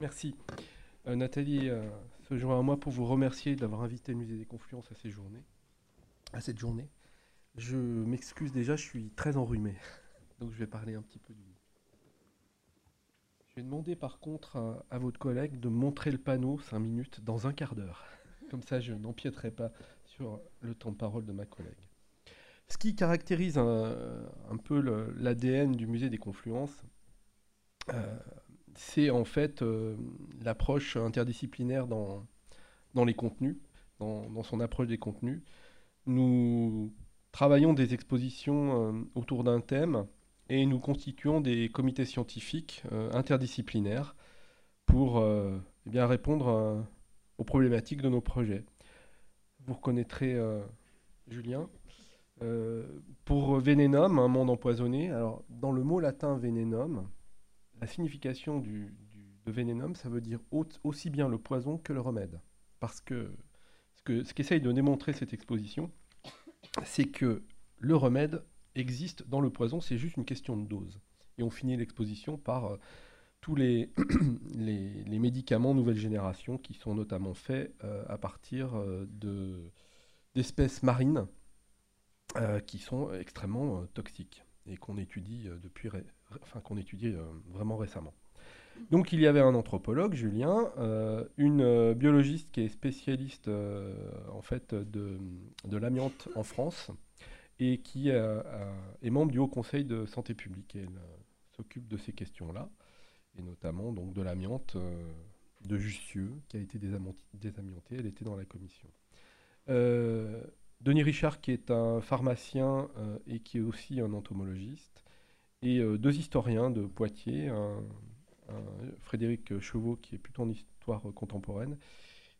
Merci. Euh, Nathalie euh, se joint à moi pour vous remercier d'avoir invité le Musée des Confluences à, ces journées, à cette journée. Je m'excuse déjà, je suis très enrhumé, donc je vais parler un petit peu du... Je vais demander par contre à, votre collègue de montrer le panneau 5 minutes dans un quart d'heure. Comme ça, je n'empiéterai pas sur le temps de parole de ma collègue. Ce qui caractérise un, peu l'ADN du musée des confluences, euh, c'est en fait euh, l'approche interdisciplinaire dans, dans les contenus, dans, dans son approche des contenus. Nous travaillons des expositions euh, autour d'un thème et nous constituons des comités scientifiques euh, interdisciplinaires pour eh bien, répondre aux problématiques de nos projets. Vous reconnaîtrez Julien. Pour Vénénum, un monde empoisonné, alors dans le mot latin Vénénum, la signification du, du- de ça veut dire au- aussi bien le poison que le remède. Parce que ce que- ce qu'essaye de démontrer cette exposition, c'est que le remède existe dans le poison, c'est juste une question de dose. Et on finit l'exposition par euh, tous les, médicaments nouvelle génération qui sont notamment faits euh, à partir euh, de, d'espèces marines qui sont extrêmement toxiques et qu'on étudie depuis, ré- qu'on étudie euh, vraiment récemment. Donc il y avait un anthropologue, Julien, euh, une euh, biologiste qui est spécialiste en fait de, de l'amiante en France et qui est membre du Haut Conseil de santé publique. Elle s'occupe de ces questions-là et notamment donc de l'amiante de Jussieu qui a été désamiantée. Elle était dans la commission. Denis Richard, qui est un pharmacien et qui est aussi un entomologiste, et euh, deux historiens de Poitiers, Frédéric Chevaux, qui est plutôt en histoire contemporaine,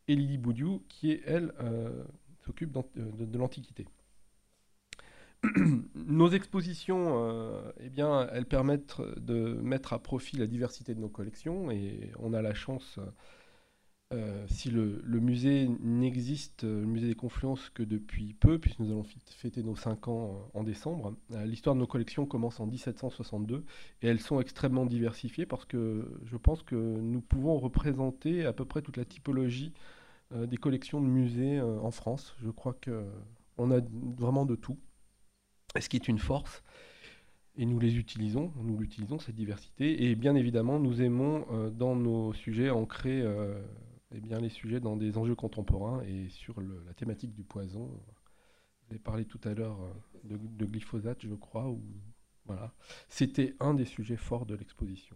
et Lily Boudiou, qui, elle, euh, s'occupe euh, de, l'Antiquité. nos expositions, eh bien, elles permettent de mettre à profit la diversité de nos collections, et on a la chance euh, si le, musée n'existe, euh, le musée des Confluences, que depuis peu, puisque nous allons fêter nos 5 ans euh, en décembre, l'histoire de nos collections commence en 1762 et elles sont extrêmement diversifiées parce que je pense que nous pouvons représenter à peu près toute la typologie des collections de musées en France. Je crois qu'on a vraiment de tout, ce qui est une force. Et nous les utilisons, nous l'utilisons, cette diversité. Et bien évidemment, nous aimons dans nos sujets ancrer eh les sujets dans des enjeux contemporains et sur la thématique du poison. Vous avez parlé tout à l'heure euh, de, glyphosate, je crois. Voilà. C'était un des sujets forts de l'exposition.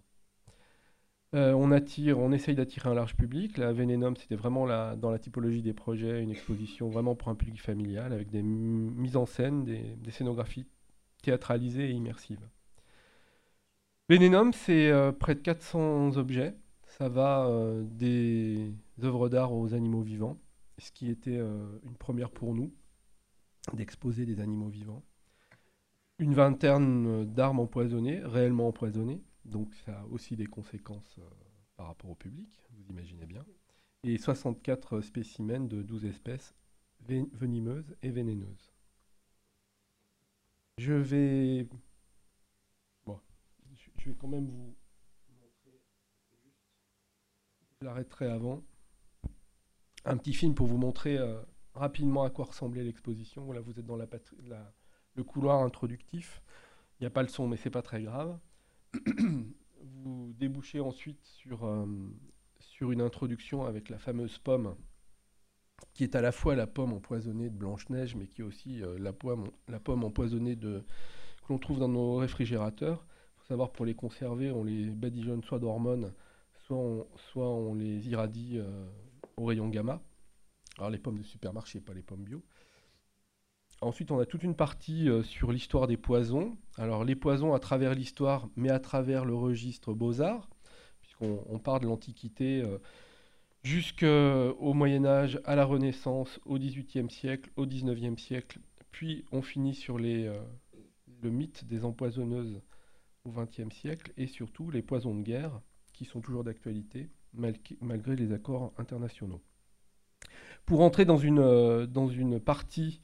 Euh, on attire, essaye d'attirer un large public. La Vénénum, c'était vraiment dans la typologie des projets, une exposition vraiment pour un public familial, avec des mises en scène, des, scénographies théâtralisées et immersives. Vénénum, c'est euh, près de 400 objets. Ça va euh, des œuvres d'art aux animaux vivants, ce qui était euh, une première pour nous, d'exposer des animaux vivants. Une vingtaine euh, d'armes empoisonnées, réellement empoisonnées, donc ça a aussi des conséquences par rapport au public, vous imaginez bien. Et 64 spécimens de 12 espèces venimeuses et vénéneuses. Je vais... Bon, je- vais quand même vous je l'arrêterai avant. Un petit film pour vous montrer euh, rapidement à quoi ressemblait l'exposition. Voilà, vous êtes dans le couloir introductif. Il n'y a pas le son, mais c'est pas très grave. vous débouchez ensuite sur, euh, sur une introduction avec la fameuse pomme, qui est à la fois la pomme empoisonnée de Blanche-Neige, mais qui est aussi euh, la, pomme, empoisonnée que l'on trouve dans nos réfrigérateurs. Il faut savoir, pour les conserver, on les badigeonne soit d'hormones, soit on, les irradie euh, au rayon gamma. Alors les pommes de supermarché, pas les pommes bio. Ensuite, on a toute une partie euh, sur l'histoire des poisons. Alors les poisons à travers l'histoire, mais à travers le registre Beaux-Arts, puisqu'on on part de l'Antiquité euh, jusqu'au Moyen Âge, à la Renaissance, au XVIIIe siècle, au XIXe siècle, puis on finit sur le mythe des empoisonneuses au XXe siècle, et surtout les poisons de guerre, qui sont toujours d'actualité, mal- malgré les accords internationaux. Pour entrer dans une, euh, partie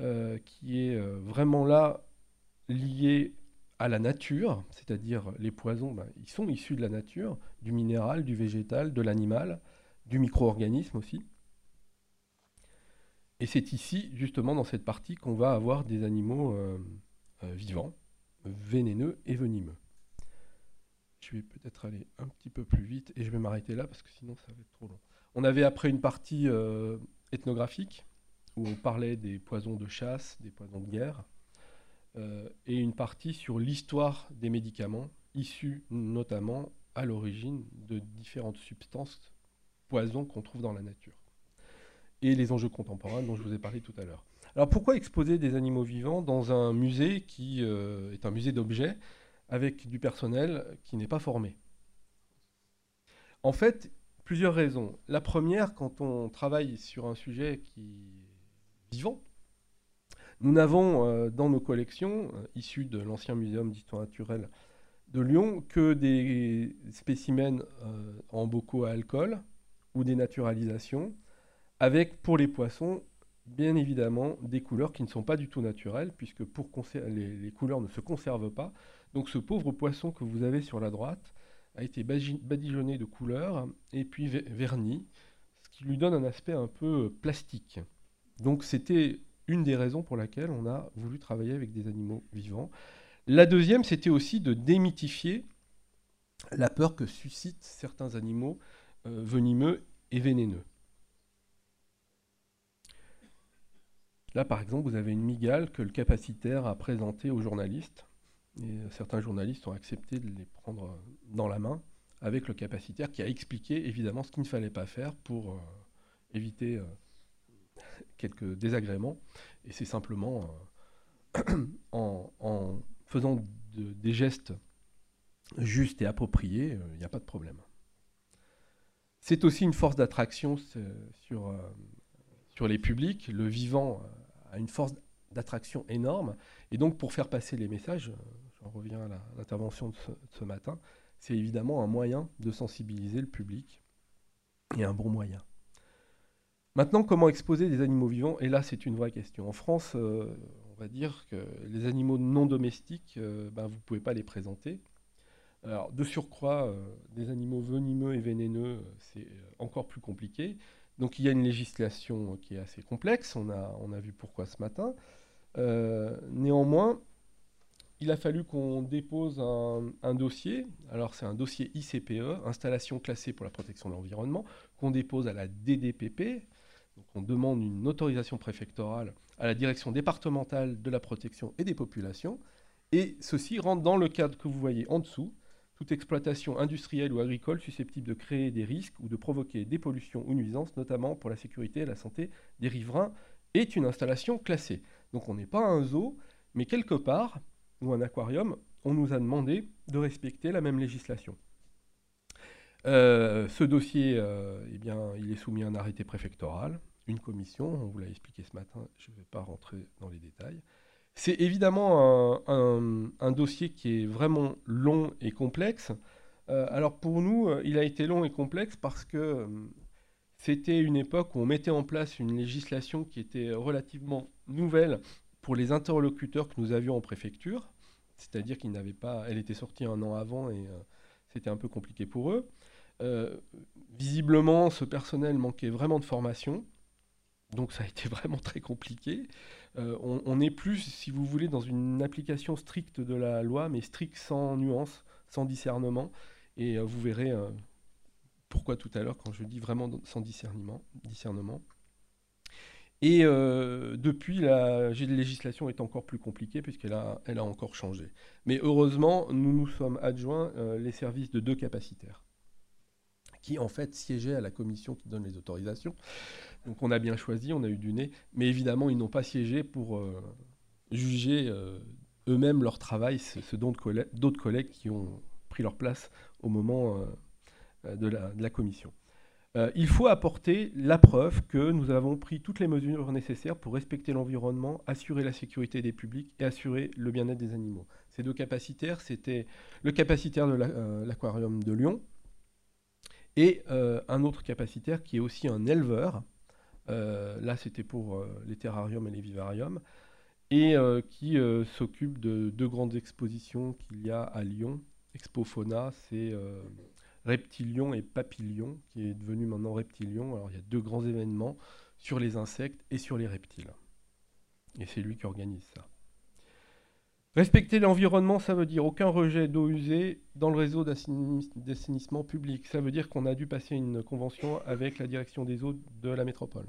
euh, qui est euh, vraiment là liée à la nature, c'est-à-dire les poisons, ben, ils sont issus de la nature, du minéral, du végétal, de l'animal, du micro-organisme aussi. Et c'est ici, justement, dans cette partie, qu'on va avoir des animaux vivants, vénéneux et venimeux. Je vais peut-être aller un petit peu plus vite et je vais m'arrêter là parce que sinon ça va être trop long. On avait après une partie euh, ethnographique où on parlait des poisons de chasse, des poisons de guerre, et une partie sur l'histoire des médicaments issus notamment à l'origine de différentes substances poisons qu'on trouve dans la nature et les enjeux contemporains dont je vous ai parlé tout à l'heure. Alors pourquoi exposer des animaux vivants dans un musée qui euh, est un musée d'objets avec du personnel qui n'est pas formé En fait, plusieurs raisons. La première, quand on travaille sur un sujet qui est vivant, nous n'avons euh, dans nos collections, euh, issues de l'ancien muséum d'histoire naturelle de Lyon, que des spécimens en bocaux à alcool ou des naturalisations avec pour les poissons, bien évidemment, des couleurs qui ne sont pas du tout naturelles, puisque pour les, couleurs ne se conservent pas. Donc ce pauvre poisson que vous avez sur la droite a été badigeonné de couleurs et puis verni, ce qui lui donne un aspect un peu plastique. Donc c'était une des raisons pour laquelle on a voulu travailler avec des animaux vivants. La deuxième, c'était aussi de démythifier la peur que suscitent certains animaux euh, venimeux et vénéneux. Là, par exemple, vous avez une migale que le capacitaire a présentée aux journalistes. Et certains journalistes ont accepté de les prendre dans la main avec le capacitaire qui a expliqué évidemment ce qu'il ne fallait pas faire pour euh, éviter euh, quelques désagréments. Et c'est simplement euh, en, faisant des gestes justes et appropriés, il n'y a pas de problème. C'est aussi une force d'attraction sur les publics. Le vivant a une force d'attraction énorme. Et donc, pour faire passer les messages, euh, j'en reviens à l'intervention de, ce matin, c'est évidemment un moyen de sensibiliser le public et un bon moyen. Maintenant, comment exposer des animaux vivants? Et là, c'est une vraie question. En France, euh, on va dire que les animaux non domestiques, euh, ben, vous ne pouvez pas les présenter. Alors, de surcroît, des animaux venimeux et vénéneux, c'est encore plus compliqué. Donc il y a une législation qui est assez complexe, on a, on a vu pourquoi ce matin. Euh, néanmoins, il a fallu qu'on dépose un, dossier, alors c'est un dossier ICPE, installation classée pour la protection de l'environnement, qu'on dépose à la DDPP, donc on demande une autorisation préfectorale à la direction départementale de la protection et des populations, et ceci rentre dans le cadre que vous voyez en dessous, toute exploitation industrielle ou agricole susceptible de créer des risques ou de provoquer des pollutions ou nuisances, notamment pour la sécurité et la santé des riverains, est une installation classée. Donc on n'est pas un zoo, mais quelque part, ou un aquarium, on nous a demandé de respecter la même législation. Euh, ce dossier, euh, eh bien, il est soumis à un arrêté préfectoral, une commission, on vous l'a expliqué ce matin, je ne vais pas rentrer dans les détails. C'est évidemment un, dossier qui est vraiment long et complexe. Euh, alors pour nous, euh, il a été long et complexe parce que euh, c'était une époque où on mettait en place une législation qui était relativement nouvelle pour les interlocuteurs que nous avions en préfecture, c'est-à-dire qu'ils n'avaient pas, elle était sortie un an avant et c'était un peu compliqué pour eux. visiblement, ce personnel manquait vraiment de formation, donc ça a été vraiment très compliqué. Euh, on n'est plus, si vous voulez, dans une application stricte de la loi, mais stricte sans nuance, sans discernement. Et euh, vous verrez euh, pourquoi tout à l'heure quand je dis vraiment sans discernement. discernement. Et depuis, la législation est encore plus compliquée puisqu'elle a, elle a encore changé. Mais heureusement, nous nous sommes adjoints les services de deux capacitaires qui en fait siégeaient à la commission qui donne les autorisations. Donc on a bien choisi, on a eu du nez, mais évidemment ils n'ont pas siégé pour euh, juger euh, eux-mêmes leur travail, ce dont d'autres collègues qui ont pris leur place au moment euh, de, la, commission. il faut apporter la preuve que nous avons pris toutes les mesures nécessaires pour respecter l'environnement, assurer la sécurité des publics et assurer le bien-être des animaux. Ces deux capacitaires, c'était le capacitaire de l'aquarium de Lyon et un autre capacitaire qui est aussi un éleveur, euh, là, c'était pour euh, les terrariums et les vivariums. et euh, qui euh, s'occupe de deux grandes expositions qu'il y a à Lyon. Expo Fauna, c'est Reptilion et Papillon, qui est devenu maintenant Reptilion. Alors il y a deux grands événements sur les insectes et sur les reptiles. Et c'est lui qui organise ça. Respecter l'environnement, ça veut dire aucun rejet d'eau usée dans le réseau d'assainissement public. Ça veut dire qu'on a dû passer une convention avec la direction des eaux de la métropole.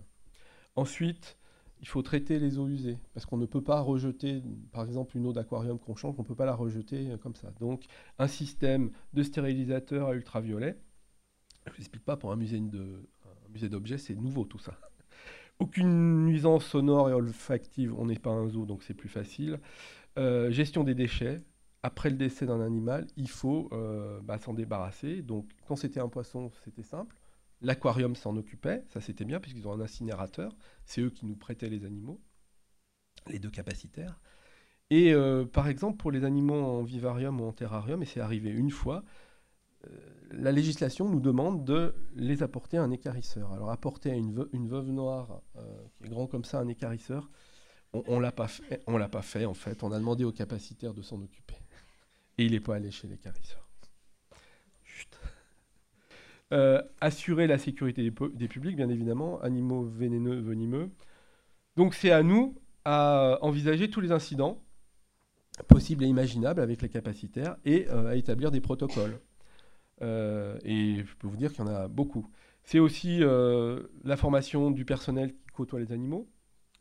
Ensuite, il faut traiter les eaux usées, parce qu'on ne peut pas rejeter, par exemple, une eau d'aquarium qu'on change, on ne peut pas la rejeter comme ça. Donc, un système de stérilisateur à ultraviolet, je ne vous pas, pour un musée d'objets, c'est nouveau tout ça. Aucune nuisance sonore et olfactive, on n'est pas un zoo, donc c'est plus facile. Euh, gestion des déchets, après le décès d'un animal, il faut euh, bah, s'en débarrasser. Donc, quand c'était un poisson, c'était simple. L'aquarium s'en occupait, ça c'était bien, puisqu'ils ont un incinérateur. C'est eux qui nous prêtaient les animaux, les deux capacitaires. Et euh, par exemple, pour les animaux en vivarium ou en terrarium, et c'est arrivé une fois, la législation nous demande de les apporter à un écarisseur. Alors, apporter à une, une veuve noire qui est grand comme ça un écarisseur, on, ne l'a pas fait, on l'a pas fait en fait. On a demandé au capacitaire de s'en occuper. Et il n'est pas allé chez les carisseurs. Euh, assurer la sécurité des, publics, bien évidemment, animaux vénéneux, venimeux. Donc c'est à nous à envisager tous les incidents possibles et imaginables avec les capacitaires et euh, à établir des protocoles. Euh, et je peux vous dire qu'il y en a beaucoup. C'est aussi la formation du personnel qui côtoie les animaux,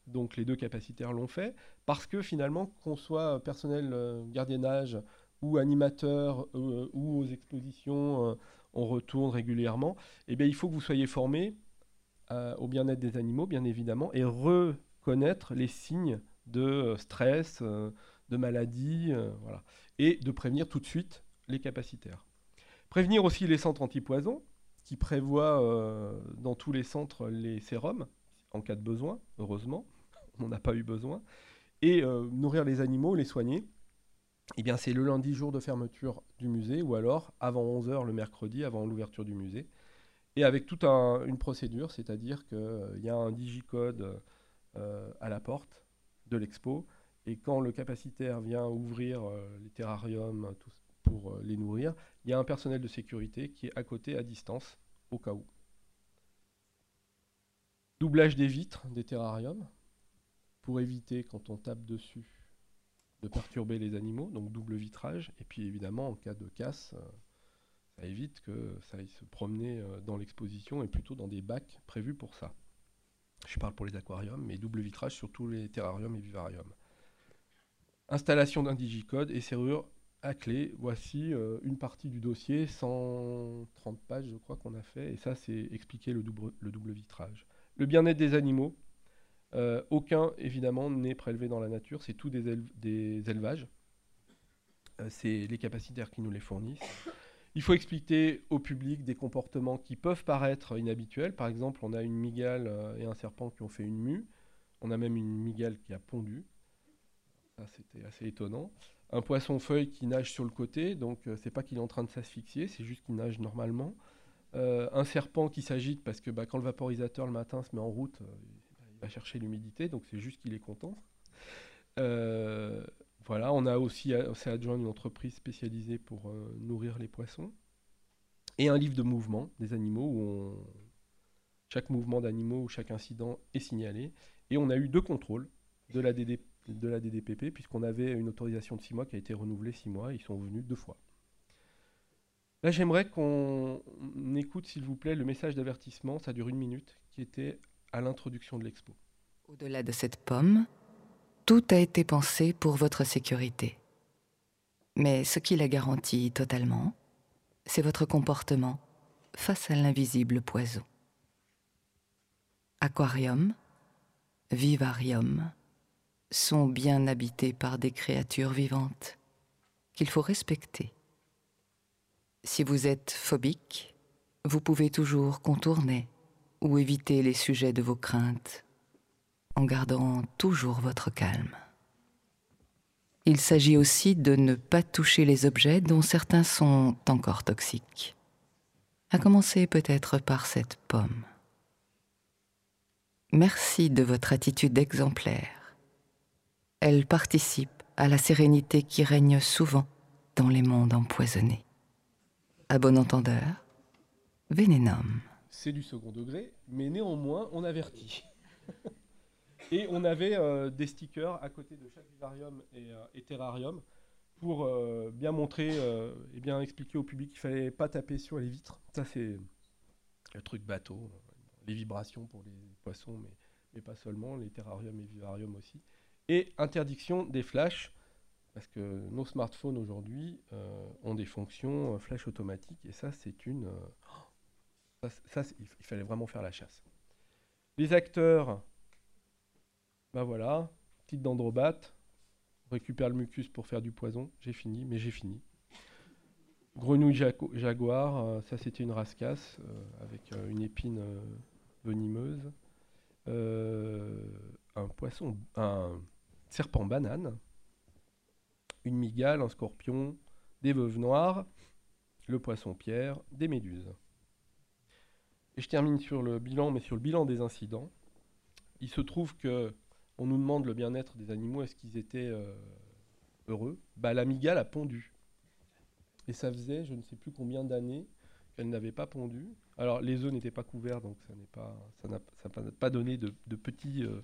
donc les deux capacitaires l'ont fait, parce que finalement, qu'on soit personnel euh, gardiennage ou animateur euh, ou aux expositions, euh, on retourne régulièrement, eh bien, il faut que vous soyez formé au bien-être des animaux, bien évidemment, et reconnaître les signes de stress, de maladie, voilà, et de prévenir tout de suite les capacitaires. Prévenir aussi les centres antipoison, qui prévoient dans tous les centres les sérums, en cas de besoin, heureusement, on n'a pas eu besoin, et euh, nourrir les animaux, les soigner, eh bien c'est le lundi jour de fermeture du musée, ou alors avant 11h le mercredi, avant l'ouverture du musée, et avec toute une procédure, c'est-à-dire qu'il euh, y a un digicode euh, à la porte de l'expo, et quand le capacitaire vient ouvrir les terrariums pour les nourrir, il y a un personnel de sécurité qui est à côté, à distance, au cas où. Doublage des vitres des terrariums pour éviter, quand on tape dessus, de perturber les animaux, donc double vitrage. Et puis évidemment, en cas de casse, euh, ça évite que ça aille se promener euh, dans l'exposition et plutôt dans des bacs prévus pour ça. Je parle pour les aquariums, mais double vitrage sur tous les terrariums et vivariums. Installation d'un digicode et serrure à clé. Voici euh, une partie du dossier, 130 pages je crois qu'on a fait, et ça c'est expliquer le double, le double vitrage. Le bien-être des animaux. Euh, aucun, évidemment, n'est prélevé dans la nature. C'est tout des, élevages. Euh, c'est les capacitaires qui nous les fournissent. Il faut expliquer au public des comportements qui peuvent paraître inhabituels. Par exemple, on a une migale euh, et un serpent qui ont fait une mue. On a même une migale qui a pondu. C'était assez étonnant. Un poisson-feuille qui nage sur le côté. Donc, c'est pas qu'il est en train de s'asphyxier, c'est juste qu'il nage normalement. Euh, un serpent qui s'agite parce que bah, quand le vaporisateur le matin se met en route, euh, chercher l'humidité, donc c'est juste qu'il est content. Euh, voilà, on a aussi adjoint une entreprise spécialisée pour nourrir les poissons. Et un livre de mouvement des animaux où chaque mouvement d'animaux ou chaque incident est signalé. Et on a eu deux contrôles de la, de la DDPP, puisqu'on avait une autorisation de six mois qui a été renouvelée six mois. Ils sont venus deux fois. Là, j'aimerais qu'on écoute, s'il vous plaît, le message d'avertissement, ça dure une minute, qui était à l'introduction de l'expo. Au-delà de cette pomme, tout a été pensé pour votre sécurité. Mais ce qui la garantit totalement, c'est votre comportement face à l'invisible poison. Aquarium, vivarium sont bien habités par des créatures vivantes qu'il faut respecter si vous êtes phobique, vous pouvez toujours contourner ou éviter les sujets de vos craintes en gardant toujours votre calme. Il s'agit aussi de ne pas toucher les objets dont certains sont encore toxiques, à commencer peut-être par cette pomme. Merci de votre attitude exemplaire. elle participe à la sérénité qui règne souvent dans les mondes empoisonnés. À bon entendeur, Vénénum. C'est du second degré, mais néanmoins, on avertit. et on avait euh, des stickers à côté de chaque vivarium et, euh, terrarium pour euh, bien montrer et bien expliquer au public qu'il fallait pas taper sur les vitres. Ça, c'est le truc bateau, les vibrations pour les poissons, mais, mais pas seulement, les terrariums et vivariums aussi. Et interdiction des flashs, parce que nos smartphones aujourd'hui ont des fonctions flash automatiques, et ça, c'est une. Ça, il fallait vraiment faire la chasse. Les acteurs, ben voilà, petite dendrobate, récupère le mucus pour faire du poison, j'ai fini, mais j'ai fini. Grenouille jaguar, euh, ça c'était une rascasse euh, avec euh, une épine venimeuse. un poisson, un serpent banane, une migale, un scorpion, des veuves noires, le poisson pierre, des méduses. Et je termine sur le bilan, mais sur le bilan des incidents. Il se trouve que on nous demande le bien-être des animaux, est-ce qu'ils étaient euh, heureux? Bah, La migale a pondu. Et ça faisait je ne sais plus combien d'années qu'elle n'avait pas pondu. Alors les œufs n'étaient pas couverts, donc ça n'a pas, donné de, petits, euh,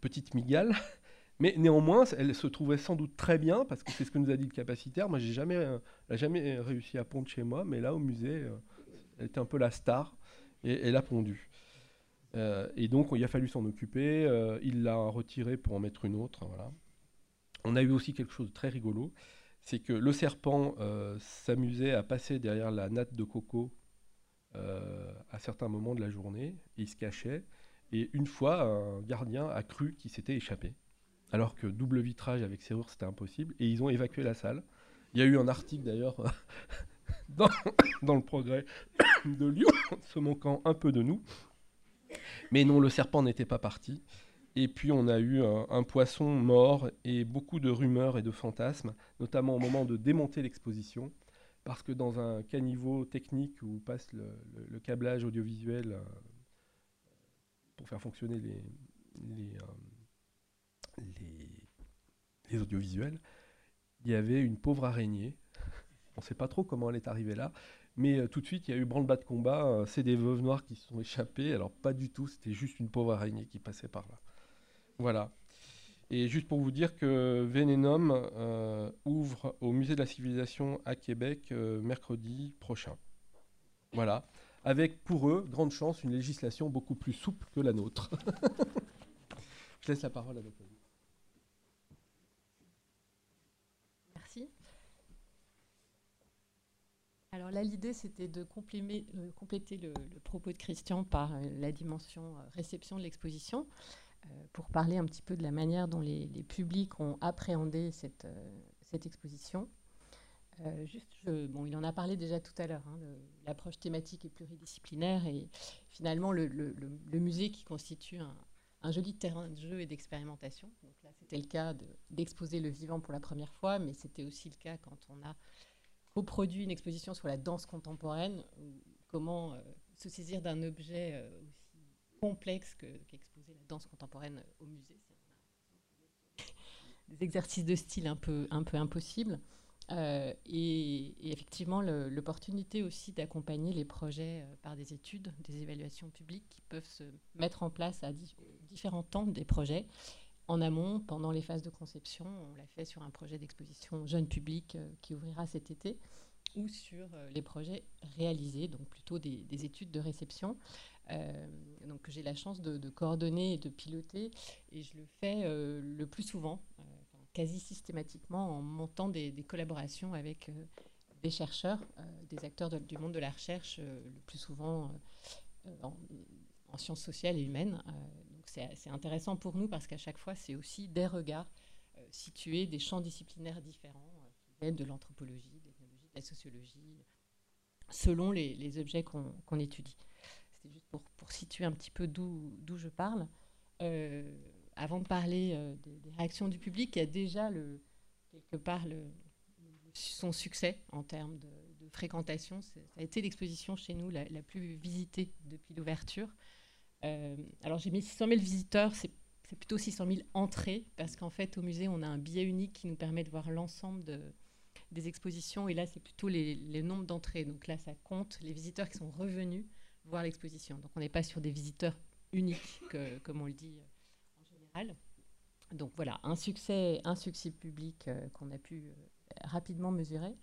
petites migales. Mais néanmoins, elle se trouvait sans doute très bien, parce que c'est ce que nous a dit le capacitaire. Moi, j'ai jamais, euh, jamais réussi à pondre chez moi, mais là, au musée, elle était un peu la star et elle a pondu. Euh, et donc il a fallu s'en occuper, euh, il l'a retiré pour en mettre une autre. Voilà. On a eu aussi quelque chose de très rigolo, c'est que le serpent euh, s'amusait à passer derrière la natte de coco à certains moments de la journée, il se cachait, et une fois un gardien a cru qu'il s'était échappé, alors que double vitrage avec serrure c'était impossible, et ils ont évacué la salle. Il y a eu un article d'ailleurs dans, le progrès de Lyon, se manquant un peu de nous. Mais non, le serpent n'était pas parti. Et puis on a eu un, poisson mort et beaucoup de rumeurs et de fantasmes, notamment au moment de démonter l'exposition, parce que dans un caniveau technique où passe le, câblage audiovisuel euh, pour faire fonctionner les, les, euh, les audiovisuels, il y avait une pauvre araignée. On ne sait pas trop comment elle est arrivée là, mais euh, tout de suite, il y a eu branle-bas de combat. Euh, c'est des veuves noires qui se sont échappées. Alors, pas du tout, c'était juste une pauvre araignée qui passait par là. Voilà. Et juste pour vous dire que Vénénum euh, ouvre au Musée de la Civilisation à Québec mercredi prochain. Voilà. Avec pour eux, grande chance, une législation beaucoup plus souple que la nôtre. Je laisse la parole à Nathalie. Alors là, l'idée, c'était de euh, compléter le, propos de Christian par euh, la dimension euh, réception de l'exposition, pour parler un petit peu de la manière dont les, publics ont appréhendé cette, exposition. juste, bon, il en a parlé déjà tout à l'heure, hein, l'approche thématique et pluridisciplinaire, et finalement le, musée qui constitue un, joli terrain de jeu et d'expérimentation. Donc là, c'était le cas d'exposer le vivant pour la première fois, mais c'était aussi le cas quand on a produit une exposition sur la danse contemporaine, comment euh, se saisir d'un objet euh, aussi complexe qu'exposer la danse contemporaine au musée. Des exercices de style un peu, un peu impossibles. Euh, et, effectivement, l'opportunité aussi d'accompagner les projets par des études, des évaluations publiques qui peuvent se mettre en place à différents temps des projets en amont, pendant les phases de conception. On l'a fait sur un projet d'exposition jeune public euh, qui ouvrira cet été, ou sur euh, les projets réalisés, donc plutôt des, études de réception. Euh, donc j'ai la chance de, coordonner et de piloter, et je le fais le plus souvent, quasi systématiquement, en montant des, collaborations avec des chercheurs, des acteurs du monde de la recherche, le plus souvent en, en, sciences sociales et humaines c'est intéressant pour nous parce qu'à chaque fois, c'est aussi des regards euh, situés, des champs disciplinaires différents, euh, de l'anthropologie, de l'ethnologie, de la sociologie, selon les, objets qu'on étudie. C'était juste pour, situer un petit peu d'où je parle. Euh, avant de parler des, réactions du public, il y a déjà quelque part son succès en termes de, fréquentation. Ça a été l'exposition chez nous la plus visitée depuis l'ouverture. Euh, alors j'ai mis 600 000 visiteurs, c'est plutôt 600 000 entrées, parce qu'en fait, au musée, on a un billet unique qui nous permet de voir l'ensemble de, des expositions. Et là, c'est plutôt les, nombres d'entrées. Donc là, ça compte les visiteurs qui sont revenus voir l'exposition. Donc on n'est pas sur des visiteurs uniques, comme on le dit euh, en général. Donc voilà, un succès, un succès public euh, qu'on a pu rapidement mesurer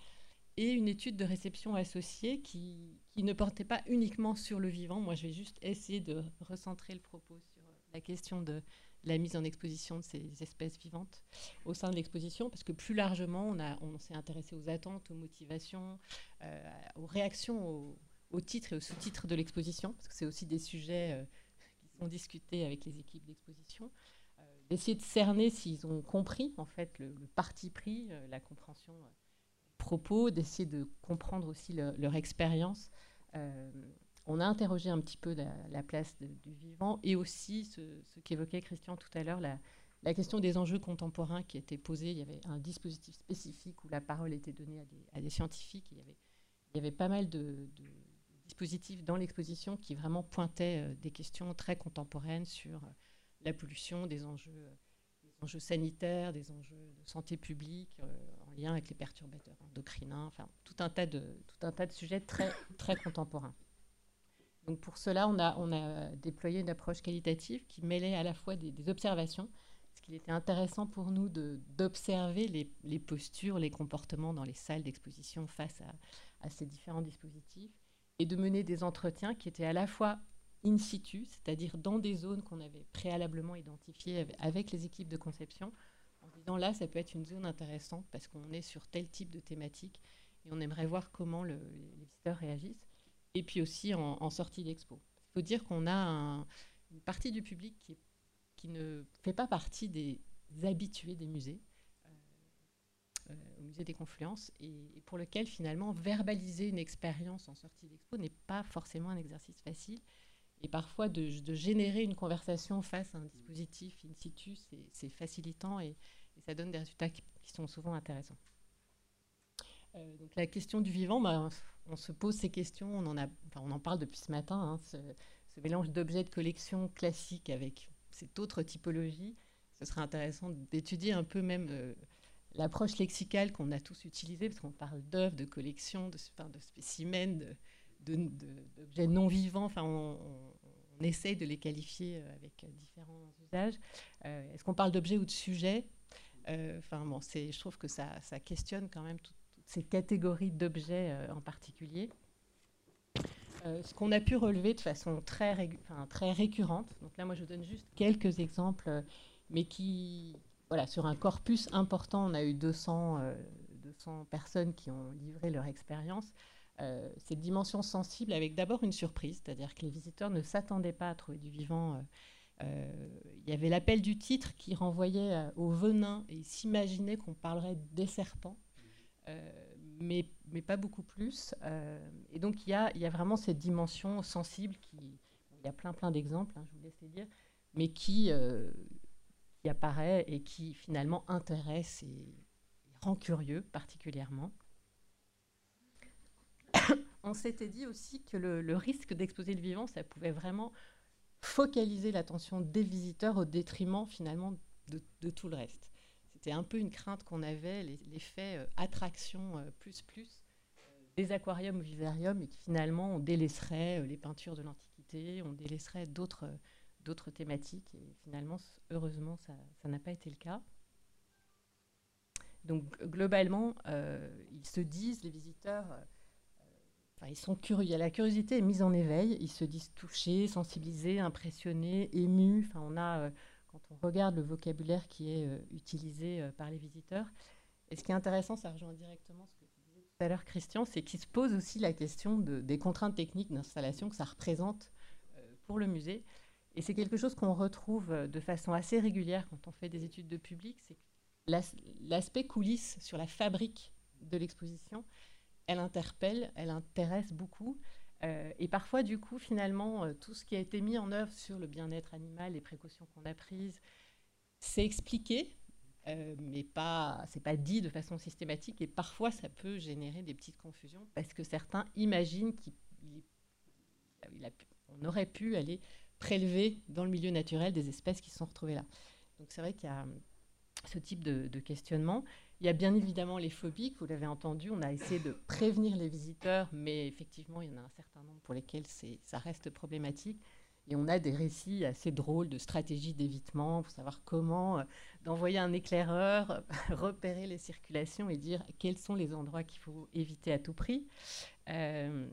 et une étude de réception associée qui, qui, ne portait pas uniquement sur le vivant. Moi, je vais juste essayer de recentrer le propos sur la question de la mise en exposition de ces espèces vivantes au sein de l'exposition, parce que plus largement, on, on s'est intéressé aux attentes, aux motivations, euh, aux réactions au, au, titre et aux sous-titres de l'exposition, parce que c'est aussi des sujets euh, qui sont discutés avec les équipes d'exposition, euh, d'essayer de cerner s'ils ont compris en fait le, parti pris, euh, la compréhension propos, d'essayer de comprendre aussi le, leur expérience. Euh, on a interrogé un petit peu la, la place du vivant et aussi ce, qu'évoquait Christian tout à l'heure, la, question des enjeux contemporains qui était posée. Il y avait un dispositif spécifique où la parole était donnée à des, scientifiques. Il y, avait, pas mal de, dispositifs dans l'exposition qui vraiment pointaient euh, des questions très contemporaines sur euh, la pollution, des enjeux, sanitaires, des enjeux de santé publique avec les perturbateurs endocriniens, enfin tout un tas de, tout un tas de sujets très, très contemporains. Donc pour cela, on a, on a déployé une approche qualitative qui mêlait à la fois des, observations, parce qu'il était intéressant pour nous d'observer les, les, postures, les comportements dans les salles d'exposition face à, ces différents dispositifs, et de mener des entretiens qui étaient à la fois in situ, c'est-à-dire dans des zones qu'on avait préalablement identifiées avec les équipes de conception, en disant là, ça peut être une zone intéressante parce qu'on est sur tel type de thématique et on aimerait voir comment le, les visiteurs réagissent et puis aussi en, sortie d'expo. Il faut dire qu'on a un, une partie du public qui, ne fait pas partie des habitués des musées, euh, euh, au musée des Confluences, et, pour lequel finalement verbaliser une expérience en sortie d'expo n'est pas forcément un exercice facile. Et parfois, de, de, générer une conversation face à un dispositif in situ, c'est facilitant et, ça donne des résultats qui, sont souvent intéressants. Euh, donc la question du vivant, bah, on se pose ces questions, on en, parle depuis ce matin, hein, ce, mélange d'objets de collection classique avec cette autre typologie. Ce serait intéressant d'étudier un peu même euh, l'approche lexicale qu'on a tous utilisée, parce qu'on parle d'œuvres, de collections, de, de spécimens, d'objets non vivants. Enfin, on, essaye de les qualifier euh, avec différents usages. Euh, Est-ce qu'on parle d'objets ou de sujets? Euh, Enfin bon, je trouve que ça, ça questionne quand même tout, ces catégories d'objets en particulier. Ce qu'on a pu relever de façon très, récurrente, donc là moi je donne juste quelques exemples, mais qui, voilà, sur un corpus important, on a eu 200, 200 personnes qui ont livré leur expérience. Euh, cette dimension sensible avec d'abord une surprise, c'est-à-dire que les visiteurs ne s'attendaient pas à trouver du vivant. Euh, il y avait l'appel du titre qui renvoyait au venin et s'imaginaient qu'on parlerait des serpents. Euh, mais, mais pas beaucoup plus. Euh, et donc, il y a, y a vraiment cette dimension sensible qui. Il y a plein, plein d'exemples, hein, je vous laisse les dire, mais qui, euh, qui apparaît et qui finalement intéresse et rend curieux particulièrement. On s'était dit aussi que le, risque d'exposer le vivant, ça pouvait vraiment focaliser l'attention des visiteurs au détriment finalement de, tout le reste c'était un peu une crainte qu'on avait, l'effet euh, attraction euh, plus plus euh, des aquariums ou vivariums et que finalement on délaisserait les peintures de l'Antiquité, on délaisserait d'autres thématiques et finalement heureusement ça n'a pas été le cas. Donc globalement, ils se disent, les visiteurs, ils sont curieux, la curiosité est mise en éveil, ils se disent touchés, sensibilisés, impressionnés, émus. Enfin, on a euh, quand on regarde le vocabulaire qui est euh, utilisé euh, par les visiteurs. Et ce qui est intéressant, ça rejoint directement ce que tu disais tout à l'heure, Christian, c'est qu'il se pose aussi la question de, des contraintes techniques d'installation que ça représente pour le musée. Et c'est quelque chose qu'on retrouve de façon assez régulière quand on fait des études de public, c'est l'aspect las, coulisses sur la fabrique de l'exposition, elle interpelle, elle intéresse beaucoup. Euh, et parfois, du coup, finalement, euh, tout ce qui a été mis en œuvre sur le bien-être animal, les précautions qu'on a prises, c'est expliqué, euh, mais pas, c'est pas dit de façon systématique. Et parfois, ça peut générer des petites confusions parce que certains imaginent qu'on aurait pu aller prélever dans le milieu naturel des espèces qui se sont retrouvées là. Donc c'est vrai qu'il y a ce type de, questionnement. Il y a bien évidemment les phobiques, vous l'avez entendu, on a essayé de prévenir les visiteurs, mais effectivement, il y en a un certain nombre pour lesquels ça reste problématique. Et on a des récits assez drôles de stratégies d'évitement pour savoir comment euh, d'envoyer un éclaireur, repérer les circulations et dire quels sont les endroits qu'il faut éviter à tout prix. Euh,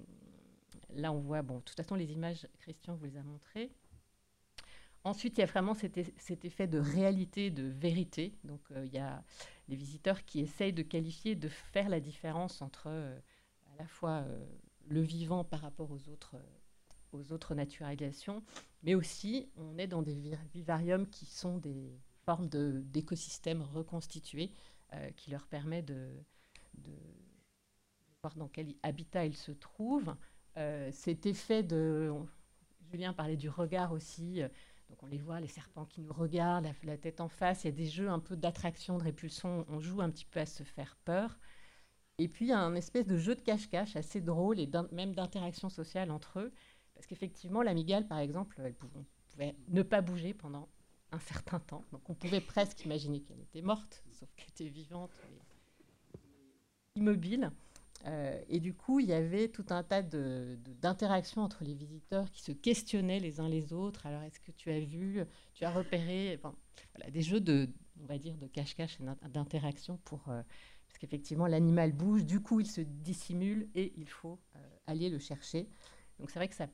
là, on voit, bon, de toute façon, les images, Christian vous les a montrées. Ensuite, il y a vraiment cet, effet de réalité, de vérité. Donc, euh, il y a les visiteurs qui essayent de qualifier, de faire la différence entre euh, à la fois euh, le vivant par rapport aux autres, aux autres naturalisations, mais aussi on est dans des vivariums qui sont des formes d'écosystèmes reconstitués qui leur permet de, voir dans quel habitat ils se trouvent. cet effet de... Julien parlait du regard aussi. Donc on les voit, les serpents qui nous regardent, la, tête en face. Il y a des jeux un peu d'attraction, de répulsion. On joue un petit peu à se faire peur. Et puis il y a un espèce de jeu de cache-cache assez drôle et même d'interaction sociale entre eux. Parce qu'effectivement, l'amigale, par exemple, elle pouvait, ne pas bouger pendant un certain temps. Donc on pouvait presque imaginer qu'elle était morte, sauf qu'elle était vivante et immobile. Euh, et du coup, il y avait tout un tas d'interactions entre les visiteurs qui se questionnaient les uns les autres. Alors, est-ce que tu as vu, tu as repéré, voilà, des jeux de, on va dire, de cache-cache et d'interaction pour, euh, parce qu'effectivement, l'animal bouge, du coup, il se dissimule et il faut euh, aller le chercher. Donc, c'est vrai que ça,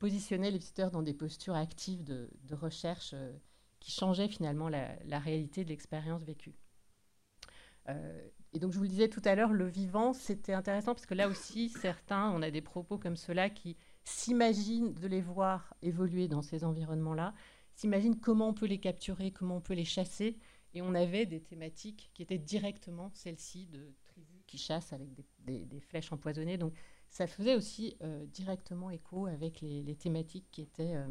positionnait les visiteurs dans des postures actives de, recherche qui changeaient finalement la, la réalité de l'expérience vécue. Et donc, je vous le disais tout à l'heure, le vivant, c'était intéressant parce que là aussi, certains, on a des propos comme cela qui s'imaginent de les voir évoluer dans ces environnements-là, s'imaginent comment on peut les capturer, comment on peut les chasser. Et on avait des thématiques qui étaient directement celles-ci de tribus qui chassent avec des, flèches empoisonnées. Donc, ça faisait aussi euh, directement écho avec les, thématiques qui étaient, euh,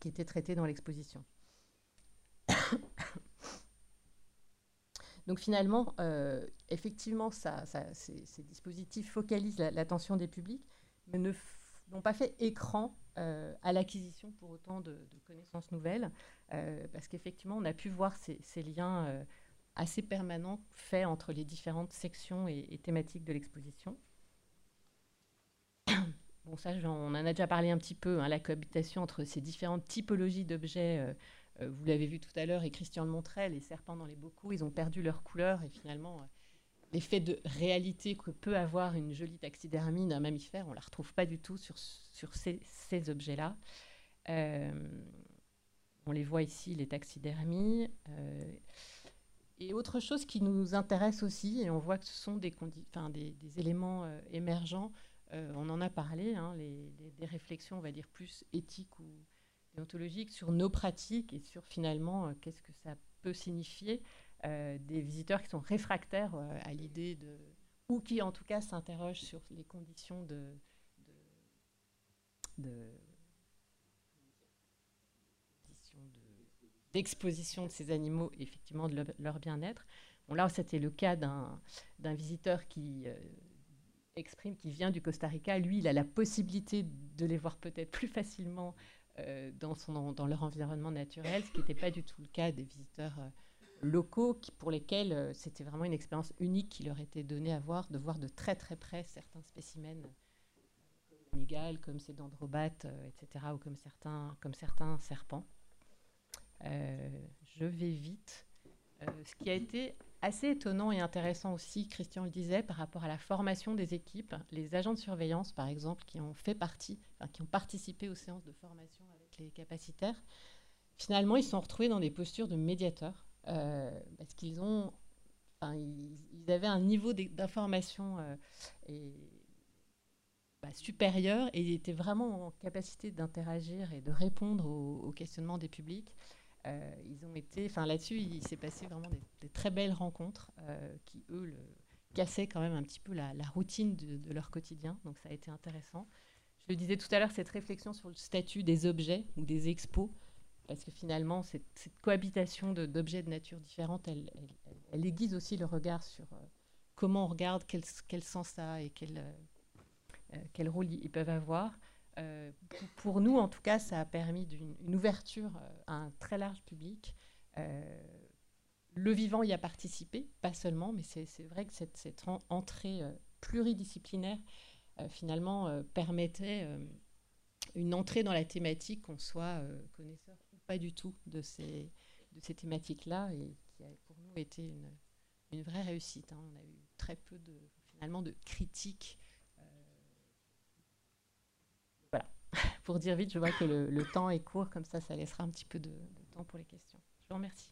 qui étaient traitées dans l'exposition. Donc finalement, euh, effectivement, ces, dispositifs focalisent l'attention des publics, mais n'ont pas fait écran euh, à l'acquisition pour autant de, connaissances nouvelles, euh, parce qu'effectivement, on a pu voir ces, liens assez permanents faits entre les différentes sections et, thématiques de l'exposition. Bon, ça, on en a déjà parlé un petit peu, hein, la cohabitation entre ces différentes typologies d'objets vous l'avez vu tout à l'heure, et Christian le montrait, les serpents dans les bocaux, ils ont perdu leur couleur, et finalement, euh, l'effet de réalité que peut avoir une jolie taxidermie d'un mammifère, on ne la retrouve pas du tout sur, sur ces, objets-là. Euh, on les voit ici, les taxidermies. et autre chose qui nous intéresse aussi, et on voit que ce sont des, des, éléments émergents, on en a parlé, hein, des réflexions, on va dire, plus éthiques ou sur nos pratiques et sur finalement euh, qu'est-ce que ça peut signifier euh, des visiteurs qui sont réfractaires euh, à l'idée de ou qui en tout cas s'interrogent sur les conditions de, d'exposition de, ces animaux, effectivement, de leur, bien-être. Bon, là, c'était le cas d'un visiteur qui exprime, qui vient du Costa Rica. Lui, il a la possibilité de les voir peut-être plus facilement dans, son, dans leur environnement naturel, ce qui n'était pas du tout le cas des visiteurs euh, locaux pour lesquels euh, c'était vraiment une expérience unique qui leur était donnée à voir, de voir de très très près certains spécimens comme comme ces dendrobates, etc., ou comme certains, comme certains serpents. je vais vite. ce qui a été assez étonnant et intéressant aussi, Christian le disait, par rapport à la formation des équipes. Les agents de surveillance, par exemple, qui ont fait partie, qui ont participé aux séances de formation avec les capacitaires, finalement, ils se sont retrouvés dans des postures de médiateurs euh, parce qu'ils ont, ils, avaient un niveau d'information euh, bah, supérieur et ils étaient vraiment en capacité d'interagir et de répondre aux questionnements des publics. Euh, ils ont été, enfin là-dessus, il s'est passé vraiment des, très belles rencontres euh, qui, eux, cassaient quand même un petit peu la, routine de, leur quotidien. Donc ça a été intéressant. Je le disais tout à l'heure, cette réflexion sur le statut des objets ou des expos, parce que finalement, cette, cohabitation d'objets de, nature différente, elle, elle, aiguise aussi le regard sur euh, comment on regarde, quel, sens ça a et quel, quel rôle ils peuvent avoir. Pour nous, en tout cas, ça a permis une ouverture à un très large public. le vivant y a participé, pas seulement, mais c'est vrai que cette, entrée pluridisciplinaire, finalement, permettait une entrée dans la thématique, qu'on soit connaisseur ou pas du tout de ces, thématiques-là, et qui a pour nous été une, vraie réussite. Hein. On a eu très peu finalement, de critiques. Euh, voilà. Pour dire vite, je vois que le, temps est court, comme ça, ça laissera un petit peu de, temps pour les questions. Je vous remercie.